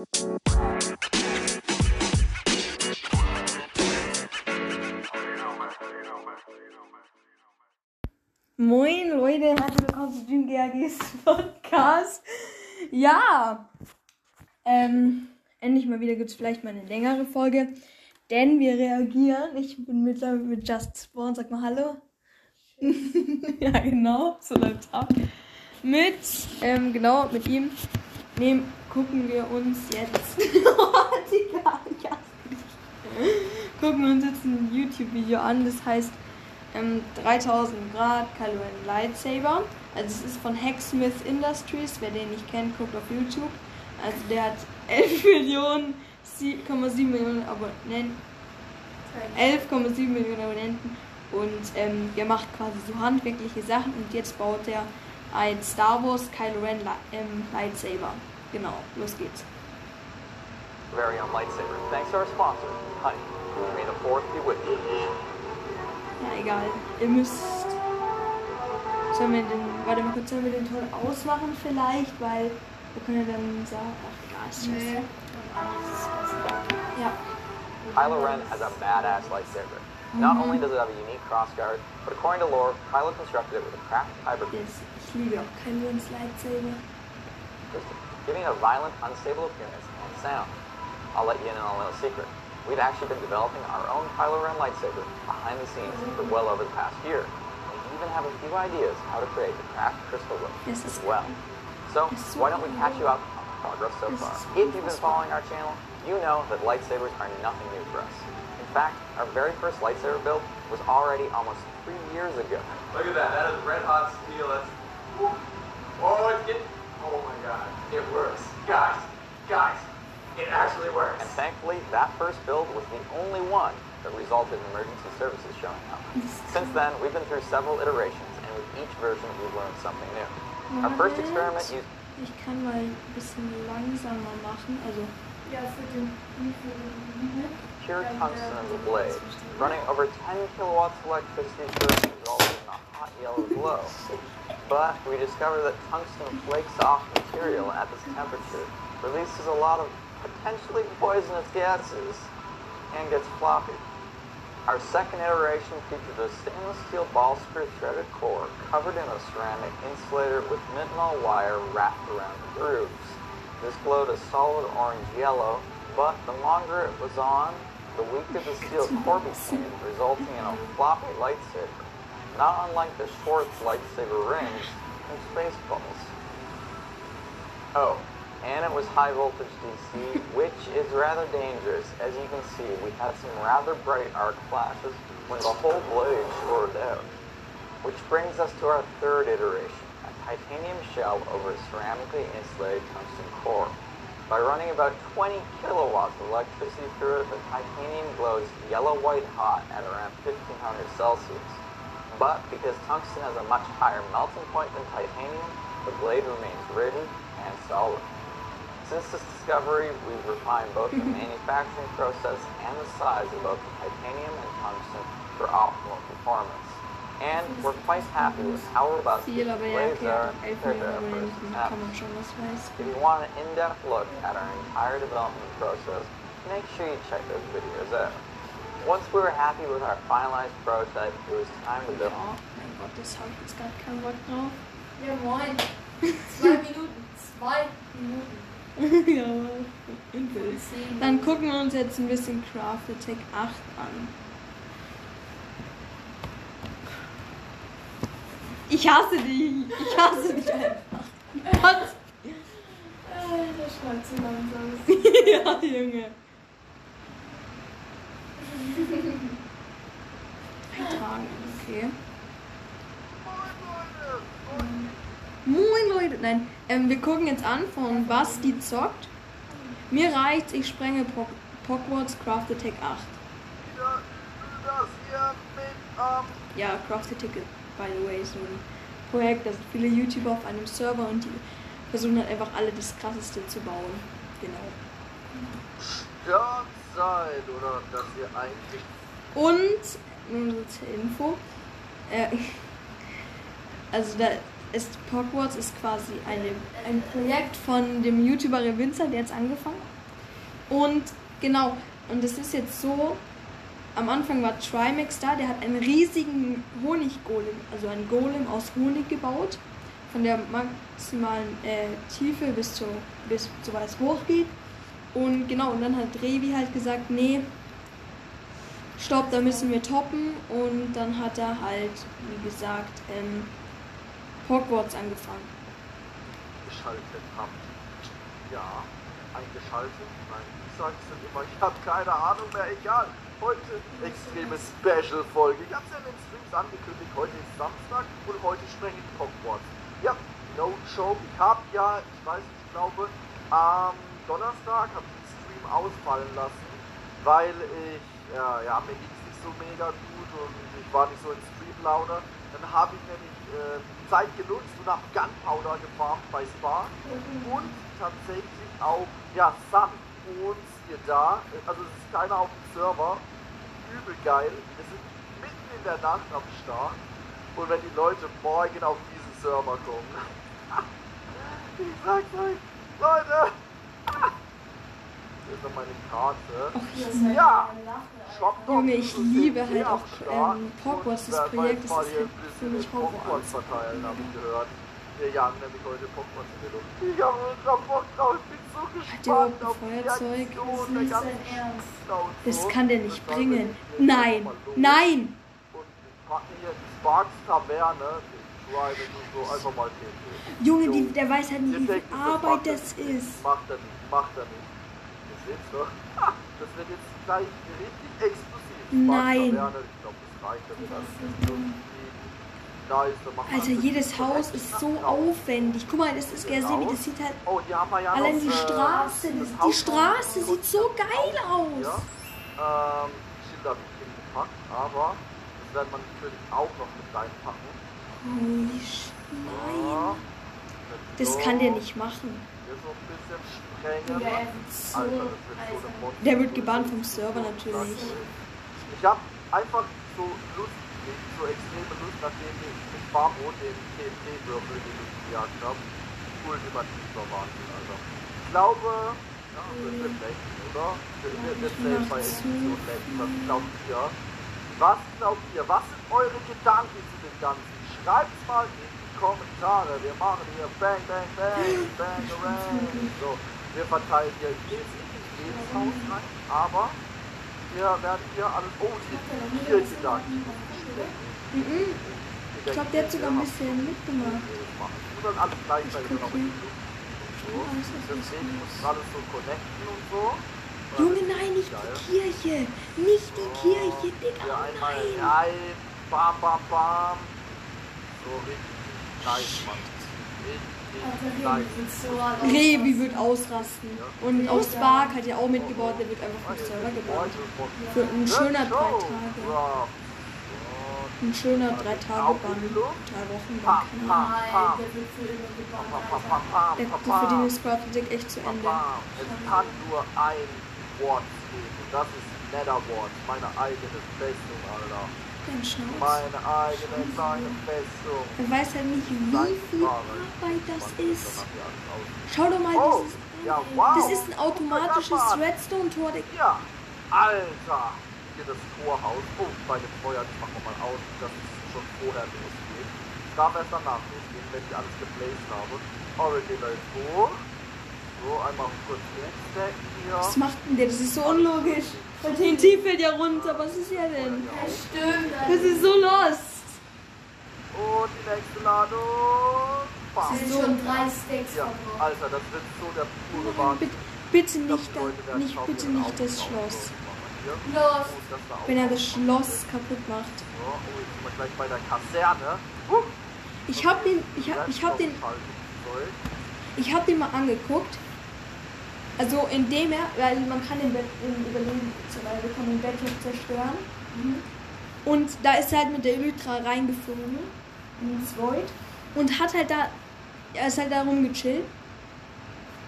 Moin Leute, herzlich willkommen zu Dream GAGs Podcast. Ja, ähm, endlich mal wieder gibt es vielleicht mal eine längere Folge, denn wir reagieren. Ich bin mit, mit Just Spawn, sag mal Hallo. ja, genau, so läuft's ab. Mit, ähm, genau, mit ihm nehmen, gucken wir uns jetzt. gucken wir uns jetzt ein YouTube-Video an, das heißt ähm, 3000 Grad Kylo Ren Lightsaber. Also es ist von Hacksmith Industries, wer den nicht kennt, guckt auf YouTube. Also der hat 11 Millionen, 7,7 Millionen Abonnenten. 11,7 Millionen Abonnenten und ähm, der macht quasi so handwerkliche Sachen und jetzt baut er ein Star Wars Kylo Ren ähm, Lightsaber. Genau, los geht's. Very own lightsaber. Thanks to our sponsor, Honey. May the fourth be with you. Ja, egal. Ihr müsst. Sollen wir den. Warte mal kurz, sollen wir den Ton ausmachen vielleicht? Weil wir können ja dann sagen. Ach, egal, ist nee. Ja. Kylo Ren has a badass lightsaber. Not only does it have a unique crossguard, but according to lore, Kylo constructed it with a craft hybrid Yes, ich liebe auch Kylo Ren's Lightsaber. System, giving a violent, unstable appearance and sound. I'll let you in on a little secret. We've actually been developing our own Kylo Ren lightsaber behind the scenes for well over the past year. We even have a few ideas how to create the craft crystal look Yes, as well. So why don't we catch you up on the progress so far? If you've been following our channel, you know that lightsabers are nothing new for us. In fact, our very first lightsaber build was already almost three years ago. Look at that. That is red hot steel. That's. Oh, it's getting. Oh my god. It works. Guys, guys, it actually works. And thankfully, that first build was the only one that resulted in emergency services showing up. Since then, we've been through several iterations, and with each version, we've learned something new. Our first experiment used Ich kann mal ein bisschen langsamer machen. Also. Ja, für den, für den pure tungsten in the blade, running over 10 kilowatts of electricity first resulting in a hot yellow glow. But we discovered that tungsten flakes off material at this temperature, releases a lot of potentially poisonous gases, and gets floppy. Our second iteration featured a stainless steel ball screw threaded core covered in a ceramic insulator with nitinol wire wrapped around the grooves. This glowed a solid orange yellow, but the longer it was on, the weaker the steel core became, resulting in a floppy light lightsaber, not unlike the Schwartz lightsaber rings in Spaceballs. Oh, and it was high voltage DC, which is rather dangerous. As you can see, we had some rather bright arc flashes when the whole blade shorted out. Which brings us to our third iteration, a titanium shell over a ceramically insulated tungsten core. By running about 20 kilowatts of electricity through it, the titanium glows yellow-white hot at around 1500 Celsius. But because tungsten has a much higher melting point than titanium, the blade remains rigid and solid. Since this discovery, we've refined both the manufacturing process and the size of both the titanium and tungsten for optimal performance. And we're quite happy with how robust these Viel, aber ja, blades are compared to our first Abonnenten attempt. man schon was weiß. If you want an in-depth look at our entire development process, make sure you check those videos out. Once we were happy with our finalized prototype, it was time to build. Ja, mein Gott, das habe ich jetzt gar keinen Bock drauf. Ja, moin. Zwei Minuten. Zwei Minuten. ja, Dann gucken wir uns jetzt ein bisschen Craft Attack 8 an. Ich hasse dich. Ich hasse dich einfach. Gott. Äh, der schreibt so langsam. ja, Junge. Eintragen, okay. Moin Leute, nein, ähm, wir gucken jetzt an von Basti zockt. Mir reicht's, ich sprenge po Hogwarts Craft Attack 8. Das hier mit, ähm, Ja, Craft Attack ist, by the way, so ein Projekt, da sind viele YouTuber auf einem Server und die versuchen halt einfach alle das krasseste zu bauen. Genau. Sternzeit, oder dass ihr eigentlich Und, zur Info, äh, also da, ist Hogwarts ist quasi eine, ein Projekt von dem YouTuber Revinzer, der jetzt angefangen. Und genau, und es ist jetzt so, am Anfang war Trimax da, der hat einen riesigen Honiggolem, also einen Golem aus Honig gebaut, von der maximalen äh, Tiefe bis zu, bis zu weit es hochgeht. Und genau, und dann hat Revi halt gesagt, nee, stopp, da müssen wir toppen. Und dann hat er halt, wie gesagt, ähm, Hogwarts angefangen. Geschaltet habt. Ja, eingeschaltet? Nein, ich sag's denn immer, ich hab keine Ahnung mehr, egal. Heute extreme Special-Folge. Ich hab's ja in den Streams angekündigt, heute ist Samstag und heute spreche ich Hogwarts. Ja, no joke, ich hab ja, ich weiß ich glaube, am Donnerstag habe ich den Stream ausfallen lassen, weil ich, ja, ja, mir ging's nicht so mega gut und ich war nicht so in Streamlaune. Dann habe ich nämlich äh, Zeit genutzt und habe Gunpowder gefarmt bei Spa und tatsächlich auch, ja, Sun. Und hier da, äh, also es ist keiner auf dem Server, übel geil. Wir sind mitten in der Nacht am Start und wenn die Leute morgen auf diesen Server kommen, ich sag's euch, Leute, hier ist noch meine Karte. Ja, Shopdog Junge, ich ist liebe sehr halt am auch, Start. ähm, Hogwarts, das Projekt, das ist hier halt ein für mich Hogwarts. Verteilen, habe ich gehört. Der Jan nämlich heute Hogwarts Bildung. Ich habe ultra Bock drauf, ich bin so gespannt überhaupt ein auf die Feuerzeug? Der ganzen sein Ernst. Und Das so. kann der nicht bringen. ich Nein, nein! Und wir packen hier die Sparks Taverne, Driving und so, einfach mal TNT. Junge, Jo. die, der weiß halt nicht, wie viel das Arbeit das nicht. ist. Macht er nicht, macht er nicht. Ihr seht's doch. Das wird jetzt gleich richtig exklusiv. Nein. Taverne, Ich glaube, das reicht, damit Also jedes Haus ist so aufwendig. Guck mal, das ist ja sehr, das sieht halt. Oh, hier haben wir ja Allein die äh, Straße, das die Straße sieht so geil Ja, aus. ähm, Schilder habe ich hingepackt, aber das werden wir natürlich auch noch mit reinpacken. Nein. Das kann der nicht machen. Er Der wird gebannt vom Server natürlich. Ich habe einfach so Lust, so extreme Lust, nachdem ich mit Barbo den TNT-Würfel, den ich gejagt habe, ultimativer Wahnsinn, Alter. Ich glaube, ja, das wird lecken, oder? Wir, wir zählen bei Edition lecken. Was glaubt ihr? Was glaubt ihr? Was sind eure Gedanken zu dem Ganzen? Schreibt's mal in die Kommentare. Wir machen hier Bang, Bang, Bang, Bang, Bang. So, wir verteilen hier in jedes Haus rein, aber wir werden hier alles. Oh, hier, hier gesagt. Mhm. Ich glaube, der hat sogar ein bisschen mitgemacht. Und dann alles gleichzeitig noch so. Ist Deswegen muss alles so connecten und so. Junge, nein, nicht Geil. die Kirche. Nicht die Kirche, Digga. Hier einmal Nein. rein. Bam, bam, bam. Revi wird ausrasten. Und auch Spark hat ja auch mitgebaut, der wird einfach vom Server gebannt. Für ein schöner drei Tage. Ein schöner drei Tage Bann. Drei Wochen Bann. Ahnung. Nein, der wird für immer Alter. Der, die verdienen Squad Dick echt zu Ende. Es kann nur ein Wort geben. Und das ist Netherwort. Meine eigene Festung, Alter. Dein Schnauz. Meine eigene Festung. Er weiß halt nicht, wie viel Arbeit das ist. Schau doch mal, Oh, das ist, ja, wow. das ist ein automatisches Redstone-Tor. Ja, Alter. Hier das Torhaus. Oh, bei dem Feuer, das machen wir mal aus, dass es schon vorher losgeht. Es darf erst danach losgehen, wenn ich alles geplaced habe. Oracle läuft hoch. Was macht denn der? Das ist so unlogisch. Der TNT fällt ja runter. Was ist ja denn? Ja, stimmt, Das ist so lost. Und die nächste Ladung. Bam. Es sind schon drei Stacks Ja. Alter, das wird so der pure Wahnsinn. bitte, nicht, da, nicht, bitte nicht das. Schloss. Hier. Los. Wenn er das Schloss kaputt macht. So, oh, jetzt sind wir gleich bei der Kaserne. Ich hab den, ich hab, ich hab den, ich hab den mal angeguckt. Also indem er, weil man kann den Bett im Überleben, weil wir können den Bett zerstören. Und da ist er halt mit der Elytra reingeflogen ins Void und hat halt da, er ist halt da rumgechillt.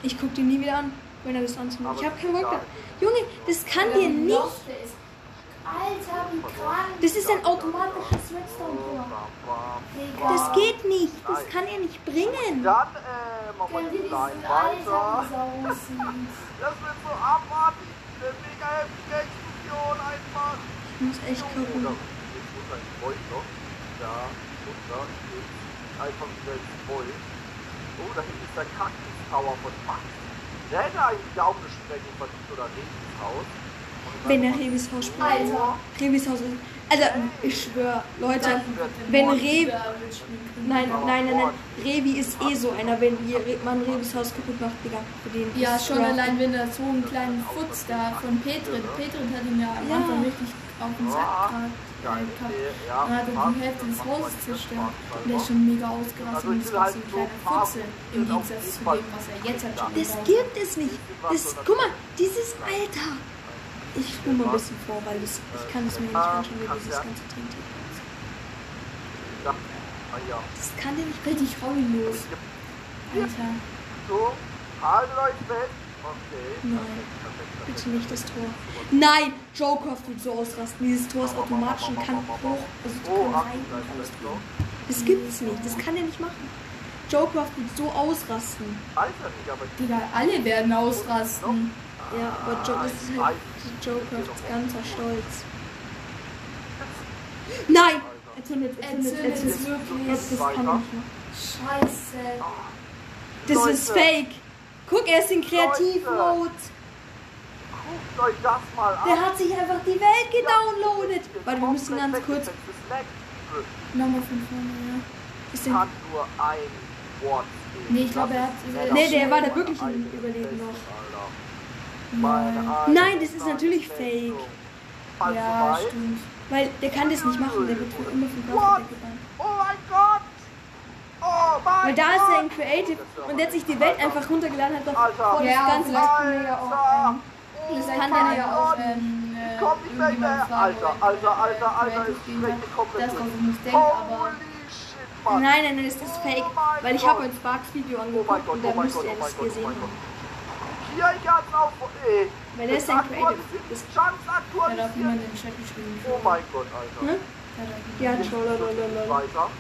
Ich guck den nie wieder an, wenn er das anzieht. Aber Ich hab keinen Bock. Junge, das kann dir nicht. Alter, wie krank. Das ist ein automatisches Redstone-Tor. Das geht nicht. Das kann er nicht bringen. Dann, äh, machen wir diesen Alter, weiter. Das wird so abartig. Eine mega heftige Explosion einfach. Ich muss echt gucken. jetzt muss ein noch. Da, runter, steht einfach wieder Void. Oh, da hinten ist der Cactus Tower von Max. Der hätte eigentlich auch eine Sprengung verdient oder Regenshaus. Wenn er dann- Revis Haus spielt. Alter. Revis Haus ist. Also, ich schwöre, Leute, wenn Revi. Nein, nein, nein, nein. Revi ist eh so einer, wenn man Revis Haus kaputt macht, Digga. Für den Ja, ist schon rough. allein, wenn er so einen kleinen Futz da von Petrit. Petrit hat ihn ja am Ja. Anfang richtig auf den Sack gehabt. Dann hat er die Hälfte des Hauses zerstört. Und der ist schon mega ausgerastet Also und halt so ein kleiner Futzel. Im Gegensatz zu dem, was er jetzt hat. schon Das gibt es nicht. Das, guck mal, dieses Alter. Ich spule mal ein bisschen vor, weil das, ich kann es mir nicht anschauen, wie dieses ganze. Ja. Ah. Das kann der nicht Richtig hobbylos. Alter. so, haltet euch fest. Okay. Nein. Bitte nicht das Tor. Nein, Joecraft wird so ausrasten. Dieses Tor ist automatisch und kann hoch, also Oh, kann ach, rein und ist das gibt's nicht. Das kann er nicht machen. Joecraft wird so ausrasten. Alter, nicht, aber Digga, alle werden ausrasten. Ja, aber Joe, das ist halt Joecrafts ganzer Stolz. Nein! Er zündet, er zündet, er Erzähl zündet. es wirklich. Das, kann nicht machen. Scheiße. Das ist fake. Guck, er ist in Kreativmode. guckt euch das mal an. Der hat sich einfach die Welt gedownloadet. Warte, wir müssen ganz kurz. Nochmal von vorne, ja. Ist denn, kann nur ein Wort. Nee, ich glaube, er hat- ist nee, der war da wirklich im Überleben noch. Nein, das ist natürlich fake. Ja, stimmt. Weil der kann das nicht machen. Der wird immer von weggebannt. Oh mein Gott! Oh mein Weil da ist Gott! er in Creative und der hat sich die Welt einfach runtergeladen, hat doch Alter. voll das Ja, ganze kann er ja auch, Alter! ähm, Das kann der er ja auch, ähm, äh, Komm nicht mehr irgendjemanden her. fragen, Alter, er Alter, Alter, Alter, kann. komplett Das, ich nicht denke, aber! Nein, nein, nein, das ist fake. Weil ich habe ein Sparks Video Oh angeguckt und oh da müsste er oh das oh gesehen haben. Hier ganz auf, ey! Weil der ist ein Creative. Das, Chance er hat auch aktualisiert. niemand im Chat geschrieben. Oh mein Gott, Alter. Hm? ja, Jetzt trollolololol. Weiter.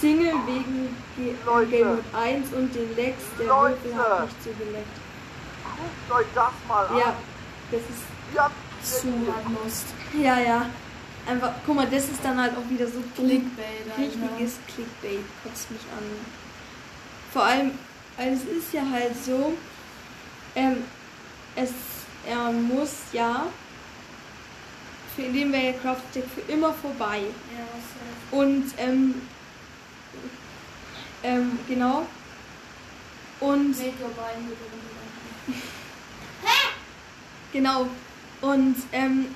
Single wegen Ge Leute. Game Mode 1 und den Lecks. Der Leute. Hat nicht so geleckt. Guckt euch das mal an. Ja, das ist. Habt So lost. Ja, ja. Einfach, guck mal, das ist dann halt auch wieder so. Clickbait. Richtiges Clickbait kotzt mich an. Vor allem, also es ist ja halt so, ähm, es, er muss ja, für den wäre ja Craftstick für immer vorbei. Ja, was Und, ähm, ähm, genau. Und, genau. Und, ähm,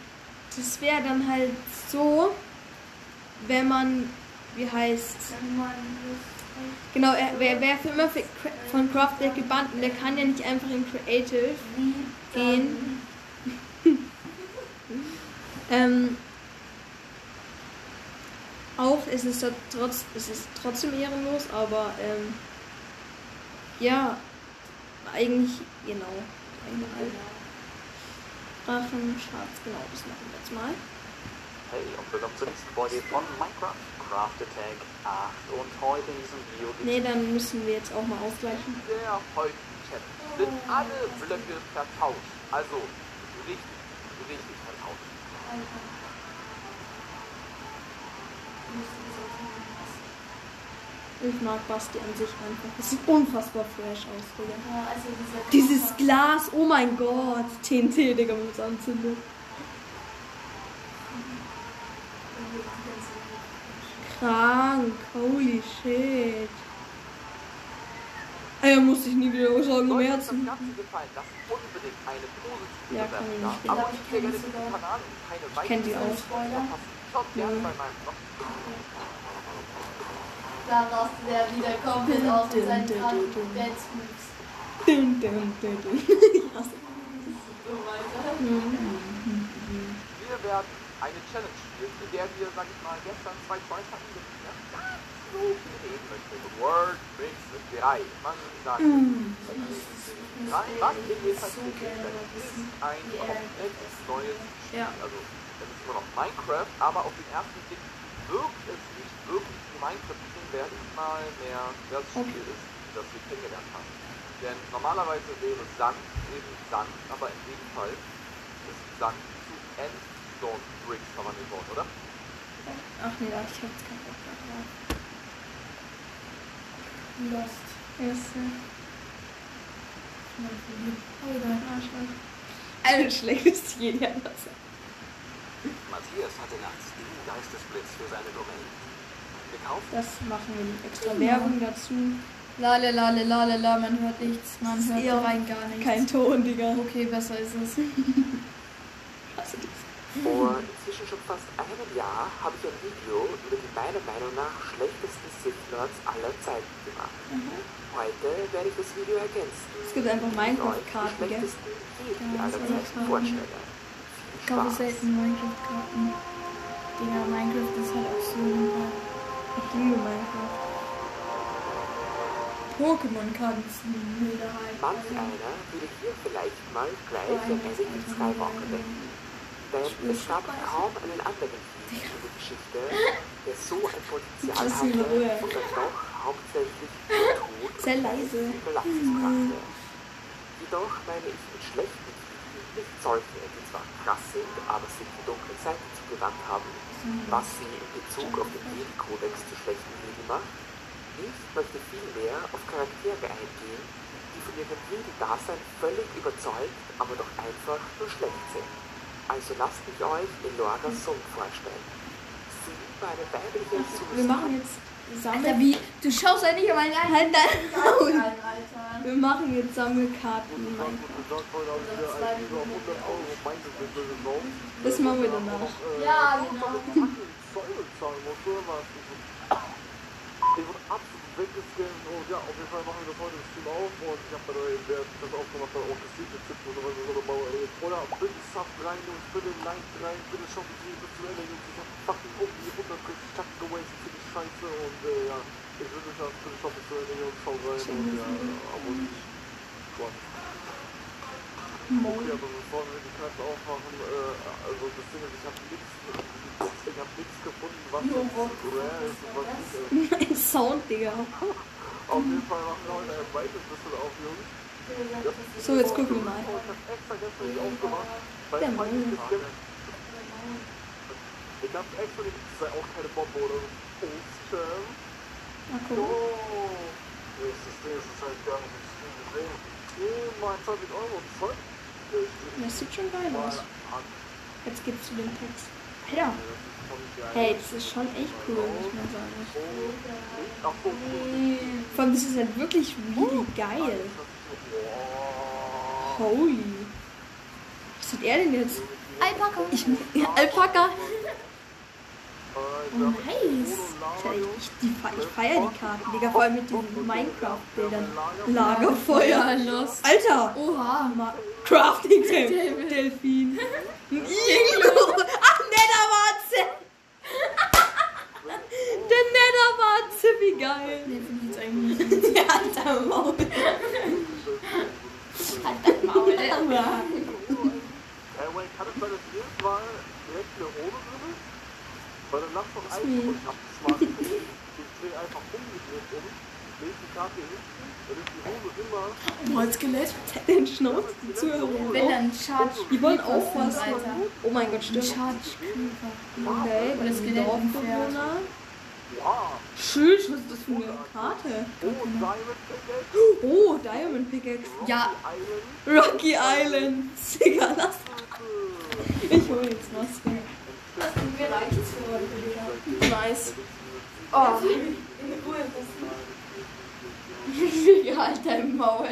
das wäre dann halt so, wenn man, wie heißt, Genau, er wäre wär für immer von Craftback gebannt und der kann ja nicht einfach in Creative gehen. ähm, auch ist es trotz, es ist trotzdem ehrenlos, aber ähm, ja, eigentlich genau. Drachen, Schatz, genau, das machen wir jetzt mal. Hey und willkommen zur nächsten Folge von Minecraft Craft Attack 8 und heute in diesem Video gibt Nee, dann müssen wir jetzt auch mal ausgleichen. der heutigen Chat sind alle Blöcke vertauscht. Also richtig, richtig vertauscht. Ich mag Basti an sich einfach. Das sieht unfassbar fresh aus, Digga. Ja, also Dieses Glas, oh mein Gott. TNT, Digga, wenn es anzündet. Krank, holy shit. Ey, muss ich nie wieder sagen, um das Herzen. Ganze gefallen, lasst unbedingt eine positive Ja, kann Bewertung ich da. nicht. Abonniert sehr gerne diesen Kanal und keine die weiteren auch. Spoiler verpassen. Schaut gerne bei meinem Blog. Da rastet er wieder komplett aus mit seinen kranken dun, dun. Dun, dun, dun, dun. Ich hasse. So weiter. Wir werden eine Challenge spielen, in der wir, sag ich mal, gestern zwei Tries hatten. mit, Ja, ganz so viel reden möchte. The word makes the drei. Man sagt Mm. drei. Was in jedenfalls so ist ein komplett neues Spiel. Ja. Also, es ist immer noch Minecraft, aber auf den ersten Blick wirkt es nicht wirklich wie Minecraft, es mal mehr das Spiel ist, das wir kennengelernt haben. Denn normalerweise wäre Sand eben Sand, aber in dem Fall ist Sand zu Endstone Bricks verwandelt worden, oder? Ach nee, da hab ich jetzt keinen Bock drauf. Lost. Yes, äh, Oh, egal. Arschloch. Ein schlechtes jeder was. Matthias hatte nachts den Geistesblitz für seine Domain. Gekauft Das machen wir extra Werbung dazu. Lale, lale, lale, la, man hört nichts, man hört Ja, rein gar nichts. Kein Ton, Digga. Okay, besser ist es. Vor inzwischen schon fast einem Jahr habe ich ein Video über die meiner Meinung nach schlechtesten Sith-Nerds aller Zeiten gemacht. Heute werde ich das Video ergänzen. Es gibt einfach die Minecraft-Karten, gell? Jedi Ja, aller Zeiten vorstelle. Ich Spaß. selten Minecraft-Karten. Digga, Minecraft ist halt auch so ein Ich liebe Minecraft. Pokémon-Karten ist eine Minderheit. Manch einer würde hier vielleicht mal gleich an Anakin Skywalker denken. Denn es gab kaum einen anderen in der Geschichte, der so ein Potenzial Das hatte und dann doch hauptsächlich Tod Sehr leise. und Überlastung brachte. Jedoch meine ich mit schlechten Filmen nicht solche, die zwar krass sind, aber sich die dunkle Seite zugewandt haben, was sie in Bezug auf den Jedi-Kodex zu schlechten Jedi macht. Ich möchte vielmehr auf Charaktere eingehen, die von ihrem Jedi-Dasein völlig überzeugt, aber doch einfach nur schlecht sind. Also lasst mich euch Elora Sung vorstellen. Sie war eine weibliche Wir Susan. machen jetzt Alter, Sammel... wie? Du schaust halt nicht. Halt dein Maul. Alter. Wir machen jetzt Sammelkarten. in Gut Minecraft. gesagt, heute habe ich wieder ein über 100 Euro Minecraft gekauft. Das machen wir danach. Ja, genau. Ich wurde absolut weggescannt und ja, auf jeden Fall machen wir das heute im Stream auf und ich habe bei der das aufgemacht hat, auch gesehen, der Tipp oder was so dabei oder bitte Sub rein Jungs, bitte Like rein, bitte schaut die bis zum Ende Jungs, ich hab fucking um die 130 Takte gewastet für die Scheiße und äh, ja, ich würde mich bitte schaut bis zum Ende Jungs, schau rein und ja, aber nicht Gott. Okay, aber bevor wir die Karte aufmachen, äh, also das Ding ist, ich habe nichts, ich habe nichts gefunden, was jetzt rare ist und was nicht ist. Ein Sound, Digga. Auf jeden Fall machen wir heute ein weites bisschen auf, Jungs. So, jetzt gucken wir mal. Ich habe extra gestern nicht aufgemacht, weil Der ich Mann. ich habe extra nicht, das sei auch keine Bombe oder so. Ostern. Mal Oh, das ist das Ding, das ist halt gar nicht gesehen. Mein 20 Euro, Zeug. Das sieht schon geil aus. Jetzt geht's zu dem Text. Alter. Hey, das ist schon echt cool, muss man sagen. Vor allem, das ist halt wirklich really geil. Holy. Was hat er denn jetzt? Alpaka. Ich, Alpaka. Oh, nice. Ich, ich, ich feier die Karten, Digga. Vor allem mit diesen Minecraft-Bildern. Lagerfeuer. los. Alter. Oha. Ma Crafting Table. Delfin. Ein Iglu. Ach, Netherwarze. Der Netherwarze, wie geil. Nee, finde ich eigentlich. Der hat da Maul. Maul. Aber- Äh, wait, kann es sein, dass jedes Mal direkt Hose drin ist? Weil dann lass doch einfach, und ich hab das smart ich dreh einfach umgedreht um, leg die Karte hin, dann ist die Hose immer, Boah, Skelett. Den Schnauz, die Zuhörer. Wenn dann Charge. Die wollen auch was. Alter. Oh mein Gott, stimmt. Charge Creeper. Okay, Oder das Skelett Dorfbewohner. wow, Tschüss, was ist das für eine Karte? oh, Diamond Pickaxe, Oh, Diamond Pickaxe. Ja, Rocky Island. Digga, lass. Ich hol jetzt was. mir reicht's für heute, Digga. Nice. Oh. Digga, halt dein Maul.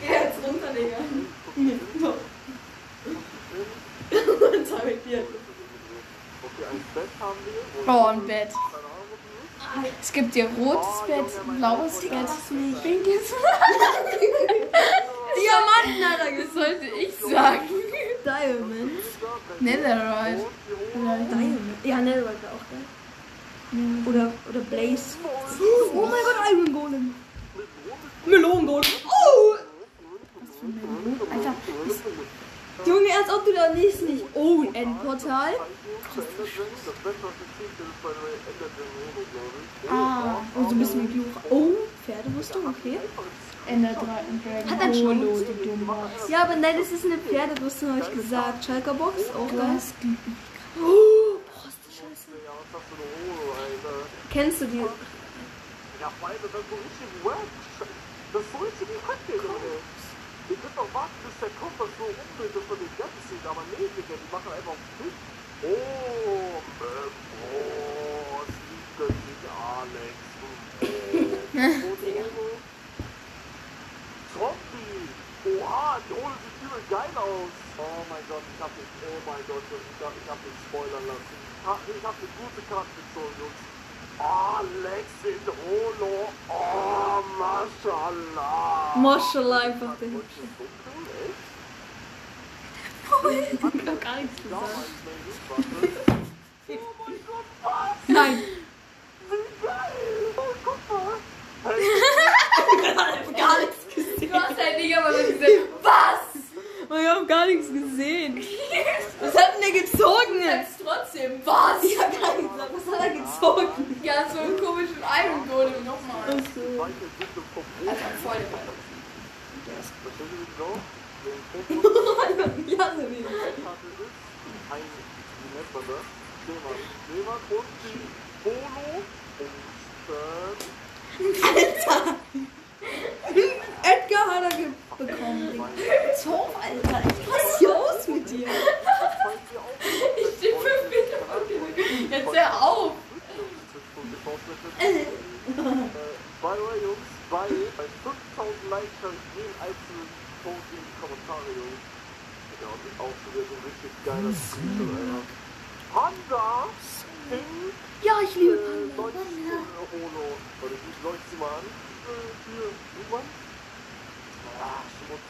Geh jetzt runter, Digga. So. Und damit hier. Okay, ein Bett haben wir, und Oh, ein Bett. keine Ahnung, was das ist. Es gibt hier rotes Bett, blaues Bett, pinkes. Diamanten hat er Das sollte ich sagen. Diamonds. Netherite. Diamond. Ja, Netherite auch, gell? Blaze. Oh mein Gott, Iron Golem. Melonengolem. Oh! Alter, Junge, als ob du da nicht nicht. Oh, ein Endportal. Ah, Oh, so ein bisschen wie. Oh, Pferderüstung, okay. Enderdrachen Dragon. Hat er schon Holo, du Dummwas. Ja, aber nein, das ist eine Pferderüstung, habe ich gesagt. Schalker Box, auch geil. die. Oh, boah, ist die Scheiße. Kennst du die? Ja, beide, das so richtig wack. Das ist so richtig kacke, Junge. Ihr könnt doch warten, bis der Kompass so rumdreht, dass man den ganzen sieht. Aber nee, Digga, die machen einfach auf Oh, ähm, oh. Oh, geil aus. Oh mein Gott, ich hab mich, oh mein Gott, ich hab, ich hab mich spoilern lassen. Ich hab, ich hab eine gute Karte gezogen, Jungs. Alex in Holo. Oh, Mashallah. Maschallah, einfach der Hübsche. Ich hab gar nichts gesagt. Nein. Gar nichts gesehen. Du hast halt nicht aber nur gesagt, was? Ich hab gar nichts gesehen. Was hat denn der gezogen? Jetzt trotzdem, was? Ich hab gar nicht gesagt, was hat er gezogen? Ja, so einen komischen Iron Golem nochmal. Achso. Alter, voll der Ball. Ja, so wie. Edgar hat er ge bekommen. Digga. Zoff, Alter. Was ist hier aus mit dir? Ich stehe fünf Meter von dir. Jetzt hör auf. By the way, Jungs, bei, bei 5000 Likes habe ich jeden einzelnen Post in die Kommentare, Jungs. Ja, und auch schon wieder so ein richtig geiler Screenshot, Alter. Panda! Ping! Ja, ich liebe Äh, Panda. Deutsch, äh, Holo. Warte, ich leuchte sie mal an. Äh, hier, irgendwann. Ah, Schmutz.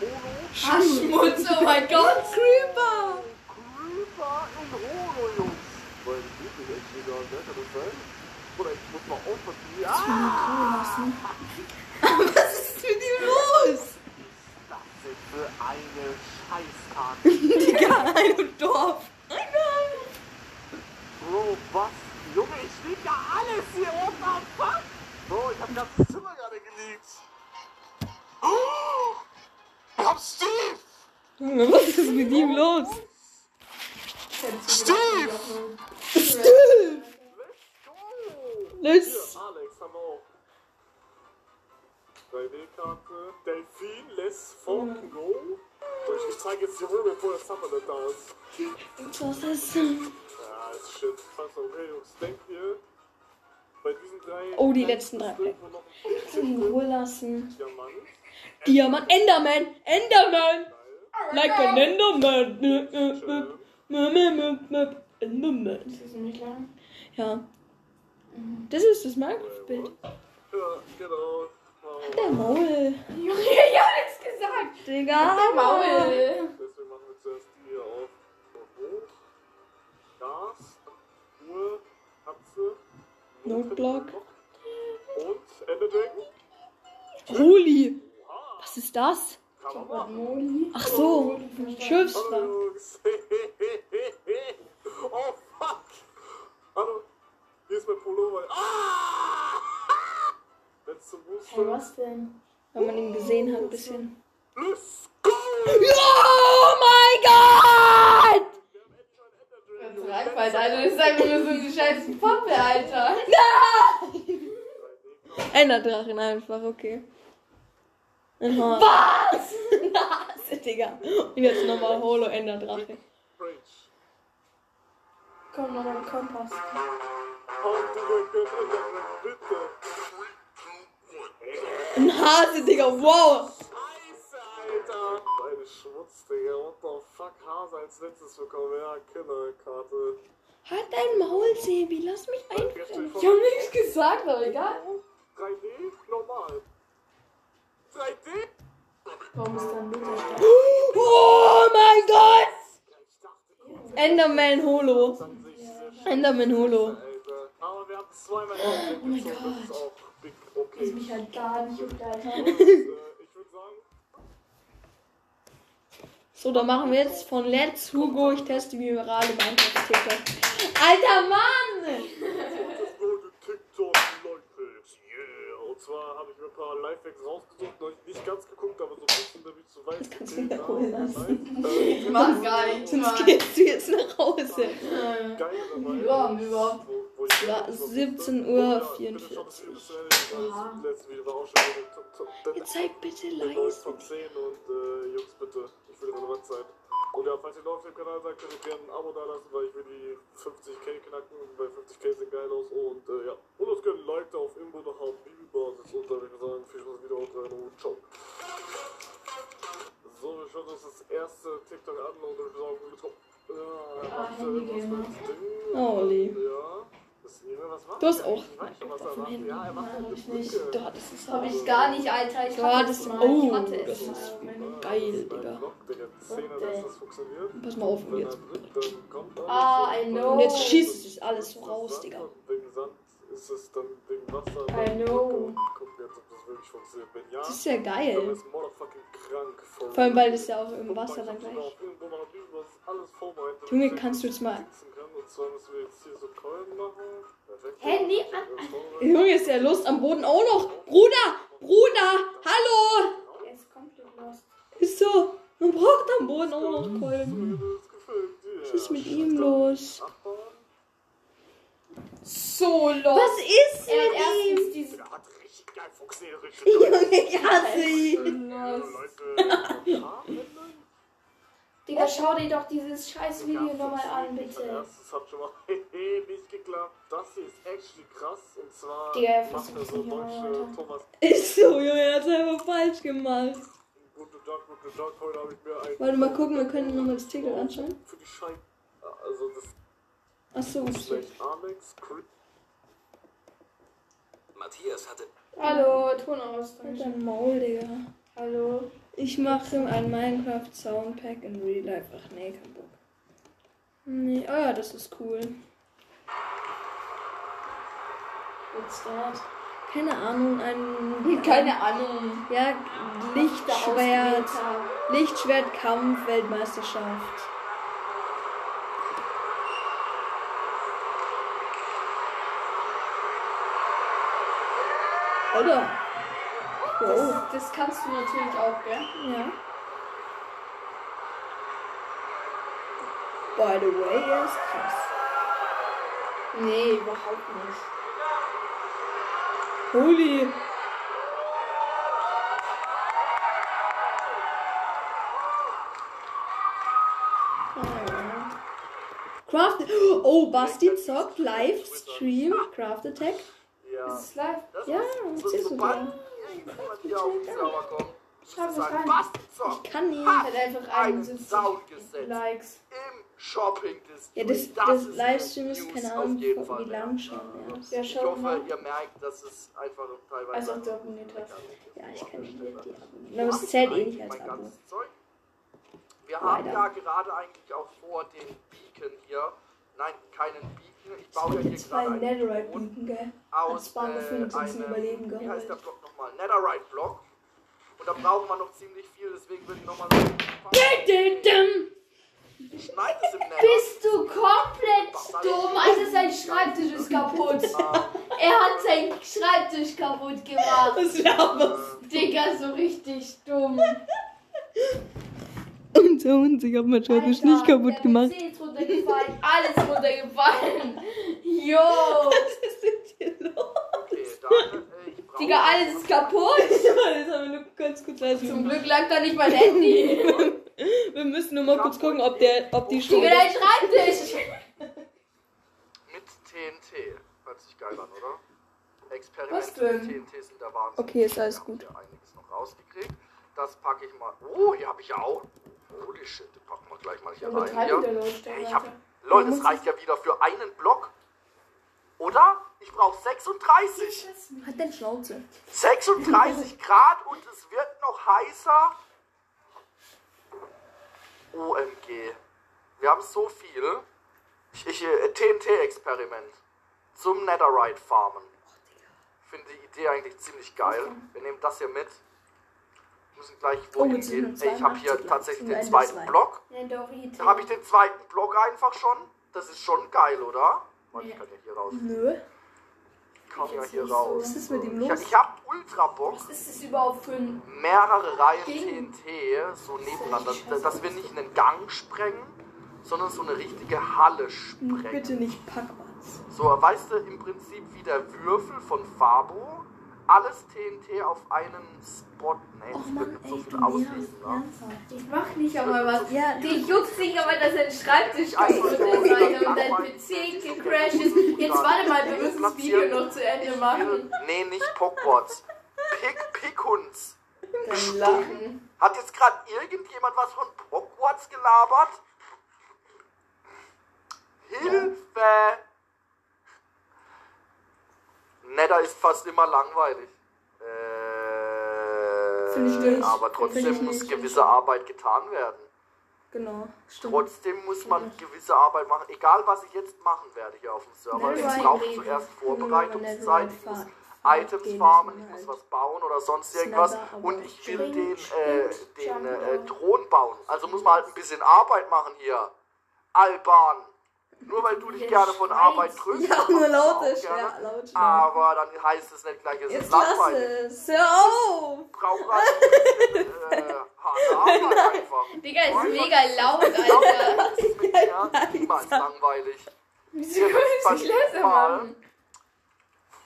Holo. Schmutz, oh mein Gott. Creeper. Creeper in Holo, Jungs. Weil die nicht echt wieder, ne? Kann das sein? Oder ich muss mal aufpassen. Ja! Was ist mit ihm los? Das ist für eine Scheißkarte. Digga, ein Dorf. Bro, was? Junge, ich lieg ja alles hier oben am Fuck. Bro, ich hab ein ganzes Zimmer gerade geliebt. Oh! Ich hab Steve! Junge, was ist mit ihm los? Steve! Steve! Let's go! Let's. Hier, Alex, haben wir auch. 3D-Karte. Delfin, let's fucking go. Ich, zeige jetzt die Ruhe, bevor das Supplement da ist. Was ist? Ja, ist shit. Krass, okay, Jungs, denkt ihr. Oh, die letzten drei. In Ruhe lassen. Diamant? Diamant. Enderman. Enderman. Like an Enderman. Enderman. Ja. Das ist das Minecraft-Bild. Ja, genau. Der Maul. Junge, ich hab nichts gesagt. Digga. Maul. deswegen machen wir zuerst die hier auf. Hoch. Gas. Ruhe. Dragon. Holy. Was ist das? Ach so. Jungs. oh, fuck. Hallo. Hier ist mein Pullover. Ah! Letzte Hey, Booster. was denn? Wenn man ihn gesehen hat, ein bisschen. Let's go! Oh mein Gott! Das Reinfall, Alter, das ist einfach nur so eine scheiß Pappe, Alter. Enderdrachen einfach, okay. Was? Nase, Digga. Und jetzt nochmal Holo Enderdrache. Komm nochmal ein Kompass. Haut direkt in Ende bitte. Nase, Digga, wow. Als letztes bekommen. Ja, Killerkarte. Halt dein Maul, Sebi. Lass mich ein. Ich hab nichts gesagt, aber egal. 3D, normal. 3D? Warum ist da ein? Oh mein Gott! Ich Enderman Holo. Enderman Holo. Alter. Aber wir haben zweimal Oh mein das ist Gott. okay. Das mich halt gar nicht juckt, Alter. Und, äh, ich würde sagen, So, dann machen wir jetzt von Let's Hugo. Ich teste virale Minecraft TikTok. Alter Mann! Und zwar habe ich mir ein paar Lifehacks rausgesucht, noch nicht ganz geguckt, aber so ein bisschen, damit ich so weiß, Das kannst du wiederholen lassen. Ich mach's gar nicht. Sonst gehst du jetzt nach Hause. Geil dabei. Ja, ich war so 17 wusste, Uhr oh ja, bitte 44. schaut das Video bis zu Ende, weil Aha. Das letzte Video war auch schon wieder top, top, top, Jetzt seid bitte leise. von 10 und äh, Jungs, bitte, Und ja, falls ihr neu auf dem Kanal seid, könnt ihr gerne ein Abo da lassen, weil ich will die 50k knacken, weil 50k sehen geil aus und äh, ja. Und es können Like da auf Imbo nach Haupt Basis und dann würde ich sagen, viel Spaß wieder rein und ciao. So, wir schauen uns das erste TikTok an und ich würde sagen, let's go. Ja, Ah, macht Handy irgendwas Gamer. mit dem Ding. Oh, Olli. Ja. Du hast auch was er auf dem macht. Handy. Ja, hab ich nicht. Da, das ist Hab ich gar nicht, Alter. Ich hatte das mal. Oh, das ist geil, Digga. Digga. Pass mal auf Wenn er jetzt. Ah, I know. Und jetzt schießt es sich alles so raus, Digga. und. I know. Das ja, ist ja geil. Vor allem, weil das ja auch im Wasser dann gleich. Junge, kannst du jetzt mal- an- vorbereitet. Junge, ist der Lust am Boden auch noch. Bruder! Bruder! Hallo! Er ist komplett lost. Ist so. Man braucht am Boden auch noch Kolben. Was ist mit ihm los? So los. Was ist mit ihm? Junge, ich hasse ihn. Haarwände? Digga, schau dir doch dieses scheiß Video nochmal an, bitte. erstes hat schon mal nicht geklappt. Das hier ist actually krass. Und zwar Digga, macht er so deutsche Thomas. Ist so, Junge, er hat es einfach falsch gemacht. Gute Job, gute Job. Heute habe ich mir ein. Warte mal gucken, wir können nochmal das Ticket anschauen. Für die Schein. Also das Achso, ist vielleicht Alex. Chris. Matthias hatte Hallo, Ton aus. Halt dein Maul, Digga. Hallo. Ich mache ein Minecraft Soundpack in Real Life. Ach nee, kein Bock. Nee, oh ja, das ist cool. What's that? Keine Ahnung, ein. Keine Ahnung. Ja, Lichtschwert. Lichtschwertkampf, Weltmeisterschaft. Alter. Das, Wow. das kannst du natürlich auch, gell? Ja. By the way, er ist krass. Nee, überhaupt nicht. Holy. Craft. Oh, Basti zockt Livestream Craft Attack. Ja. Ist es live? Das Ja, ist, Schreib es sagt, rein. was zockt? Kann nicht. Hat einfach Einen 71 Sound gesetzt. Likes. Im Shopping District. Ja, das, das ist Livestream ist keine Ahnung, wie Fall lang schon erst. Ja, Ich hoffe, ihr merkt, dass es einfach teilweise. Also, du abonniert hast. Ja, ich kann nicht die abonnieren. Aber es zählt eh nicht als Abo. Wir haben ja gerade eigentlich auch vor, den Beacon hier. Nein, keinen Beacon. Ich baue ja hier Zwei gerade einen Netherite Beacon Beacon, gell? aus Als Spawn gefunden, uns ein Überleben Wie heißt der geholt. Block nochmal? Netherite Block. Und da brauchen wir noch ziemlich viel, deswegen würde ich nochmal. Schneid es im Nether. Bist du komplett dumm? Also sein Schreibtisch ist kaputt. Er hat seinen Schreibtisch kaputt gemacht. Was laberst Digga, so richtig dumm. Unter uns, ich hab mein Schreibtisch Alter, nicht kaputt gemacht. Alles runtergefallen. Jo, Was ist denn hier los? Digga, alles ist kaputt. Jetzt haben wir nur ganz kurz leise Zum Glück lag da nicht mein Handy. Wir müssen nur mal kurz gucken, ob, der, ob die Digga, Stube... dein Schreibtisch. Mit TNT. Hört sich geil an, oder? Experimente Was denn? mit TNT sind der Wahnsinn. Okay, ist alles gut. Einiges noch rausgekriegt. Das packe ich mal. Oh, hier habe ich ja auch. Holy shit, den packen wir gleich mal hier rein. Leute, Hey, ich hab, Alter. Leute, das reicht ja wieder für einen Block. Oder? Ich brauche 36. Hat den Schnauze. 36 Grad und es wird noch heißer. OMG. Wir haben so viel. Ich, ich, äh, TNT-Experiment. Zum Netherite farmen. finde die Idee eigentlich ziemlich geil. Wir nehmen das hier mit. Müssen gleich Oh, wohin mit gehen. 82 Ich habe hier tatsächlich den zweiten zwei. Block. Da habe ich den zweiten Block einfach schon. Das ist schon geil, oder? Warte, ich kann ja hier raus. Nö. Ich kann ja hier nicht so. raus. Was ist mit ihm Ich, los? ich habe ultra Bock. Was ist das überhaupt für ein. mehrere Reihen Ding. TNT so nebeneinander, dass, dass wir nicht einen Gang sprengen, sondern so eine richtige Halle sprengen. Bitte nicht Packwatz. So, weißt du, im Prinzip wie der Würfel von Fabo, alles TNT auf einen Spot. Nee, Oh wird Mann, nicht so ey, viel auslesen. Ne? ernsthaft. Ich mach nicht einmal was. Ja, Die juckt sich aber, dass ein Schreibtisch kaputt ist, Alter, und dein. PC gecrashed ist. Jetzt warte mal, wir müssen das Video noch zu Ende machen. Nee, nicht Pogwarts. Pick, Pickhunds. Dann lachen. Hat jetzt gerade irgendjemand was von Hogwarts gelabert? Hilfe! Netter ist fast immer langweilig. Äh. Aber trotzdem muss gewisse Arbeit getan werden. Genau, stimmt. Trotzdem muss man gewisse Arbeit machen. Egal, was ich jetzt machen werde hier auf dem Server. Ich brauche zuerst Nur Vorbereitungszeit. Ich muss. Items farmen, ich muss halt. was bauen oder sonst irgendwas. Und ich will den, äh, den äh. Thron bauen. Also muss man halt ein bisschen Arbeit machen hier. Alban. Nur weil du dich gerne von. Arbeit drückst. Ja, nur lautisch, ja, laut. Aber dann heißt es nicht gleich, es ist Jetzt lass langweilig. es. Hör auf. Ich brauche halt äh, harte Arbeit einfach. Digga, ist mega laut, Alter. Das ist mit mir niemals langweilig. Wieso wir es nicht leiser mal- machen?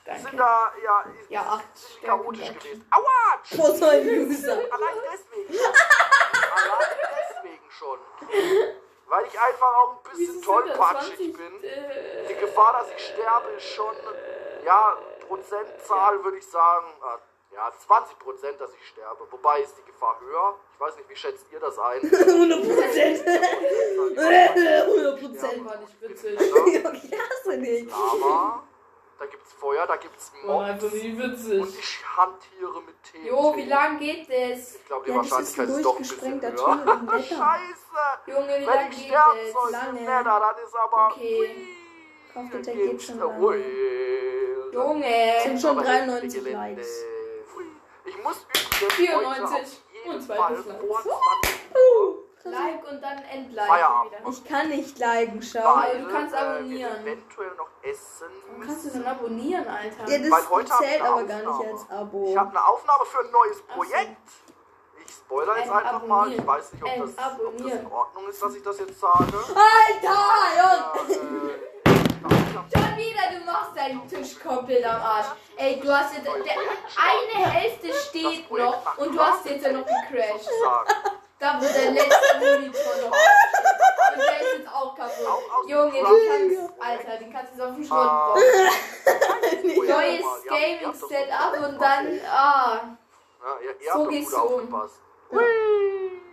Sind Danke. da, ja, ist Ja, Stärken chaotisch dazu. gewesen. Aua! Wo soll ich? Allein deswegen. Allein deswegen schon. Weil ich einfach auch ein bisschen tollpatschig 20, bin. äh, Die Gefahr, dass ich sterbe, ist schon, ja, Prozentzahl würde ich sagen, äh, ja, 20 Prozent, dass ich sterbe. Wobei ist die Gefahr höher. Ich weiß nicht, wie schätzt ihr das ein? 100 Prozent. 100 Das Prozent. war nicht witzig. Ich hasse dich. Lava, da gibt's Feuer, da gibt's Mobs. einfach nie Und witzig. ich hantiere mit TNT. Jo, wie lang geht das? Ich glaube, die Ja, ist Wahrscheinlichkeit ein ist doch ein bisschen höher. Scheiße! Junge, wie Wenn lang ich geht das? soll, Lange. im Nether, dann ist aber... Okay. Kraft der geht geht's schon lange. Junge. Sind schon Aber 93 heftige Gelände. Likes. Ich muss übrigens 94 heute auf jeden und zwei Fall Dislikes. vor 20 Like und dann Endlike Feierabend. wieder. Ich kann nicht liken, schau. Aber du kannst äh, abonnieren. eventuell noch essen Warum kannst du dann abonnieren, Alter? Ja, Weil heute das hab ich zählt eine aber gar nicht Aufnahme. als Abo. Ich habe eine Aufnahme für ein neues Ach so. Projekt. Ich spoiler jetzt Ein einfach mal. Ich weiß nicht, ob das, ob das in Ordnung ist, dass ich das jetzt sage. Alter! Ja, äh, Schon wieder, du machst deinen Tisch komplett am Arsch. Ey, du hast jetzt, der, eine Hälfte steht noch und du hast jetzt ja noch gecrashed. Da wo der letzte Monitor noch steht. Und der ist jetzt auch kaputt. Auch aus Junge, den kannst, Alter, den kannst du jetzt auf den Schrott Ah. bauen. Ja, Neues Gaming-Setup und dann, ah. Ja, So geht's gut um.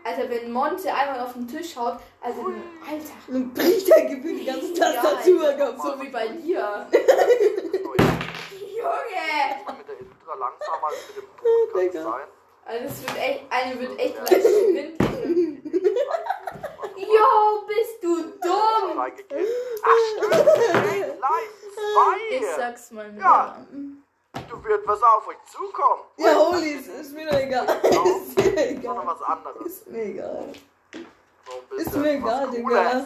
Alter, wenn Monte einmal auf den Tisch haut, also, Alter. Dann bricht der Gefühl die ganze Tastatur Ja, kaputt. so wie bei dir. Oh. Junge! Mal mit der Ultra langsamer als mit dem Boot, kann Digga. das sein? Also, wird echt, eine wird echt leicht schwindelig. Jo, bist du dumm! Ach stimmt, Game Live Ich 2. sag's mal wieder. Ja. Du wird was auf euch zukommen. Ja, holy, ist mir doch egal. Ist mir egal. was anderes. Ist mir egal. Ist mir egal, was Digga.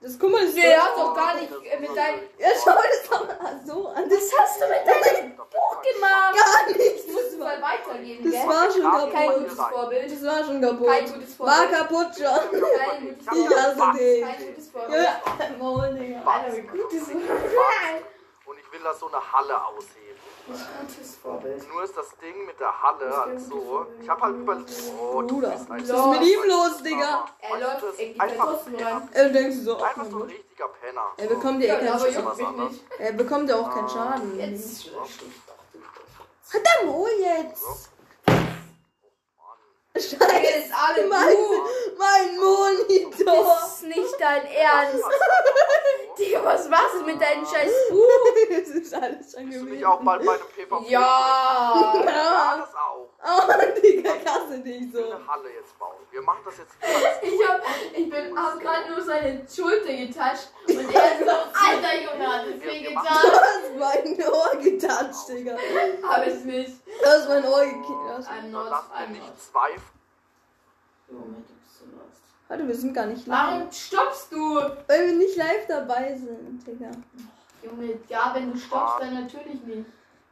Das guck mal, das Der hat doch gar nicht äh, mit deinem. Ja, schau das doch mal so an. Das hast du mit deinem Buch gemacht? gar nicht. Das musst du mal weitergeben, Das gell? war schon Kein Kein kaputt. gutes Vorbild. Das war schon kaputt. Kein gutes War Vorbild. kaputt schon. Kein gutes hab Ich ja hasse was. dich. Kein gutes Vorbild. Ja, Maul, Digga. Alter, wie gut ist Und ich will da so eine Halle ausheben. Gutes Vorbild. Nur ist das Ding mit der Halle halt so. Ich hab halt überlegt. Oh, du bist ein was ist mit ihm los, Digga? Einfach, rein. Er denkt so, ach, einfach so ein richtiger Penner. Er bekommt ja Ja, keinen Schaden. Er bekommt ja auch keinen Schaden. Jetzt. Verdammt, oh jetzt. Scheiße, alle gut. Mein Monitor. Das ist nicht dein Ernst. Digga, was machst du mit deinem scheiß Buch? Das ist alles schon Bist du gewesen. nicht auch bald bei einem PvP? Ja. Ja, das auch. Oh, Digga, krasse dich will so. eine Halle jetzt bauen. Wir machen das jetzt Ich hab, ich bin, hab gerade nur seine Schulter getatscht und er so, alter Junge, hat es Du getan. hast mein Ohr getatscht, Digga. Hab ich nicht. Du hast mein Ohr gekickt. I'm not, mir I'm nicht not. zweifeln. Junge, du bist so lost. Warte, wir sind gar nicht live. Warum stoppst du? Weil wir nicht live dabei sind, Digga. Junge, ja, wenn du stoppst, dann natürlich nicht.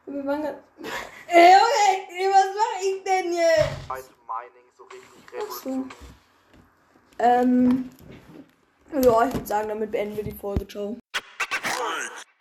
Wir waren grad... Ey, Junge, ey, was mach ich denn jetzt? Halt Mining so richtig Ach so. revolutionär. Ähm... Ja, ich würde sagen, damit beenden wir die Folge. Ciao.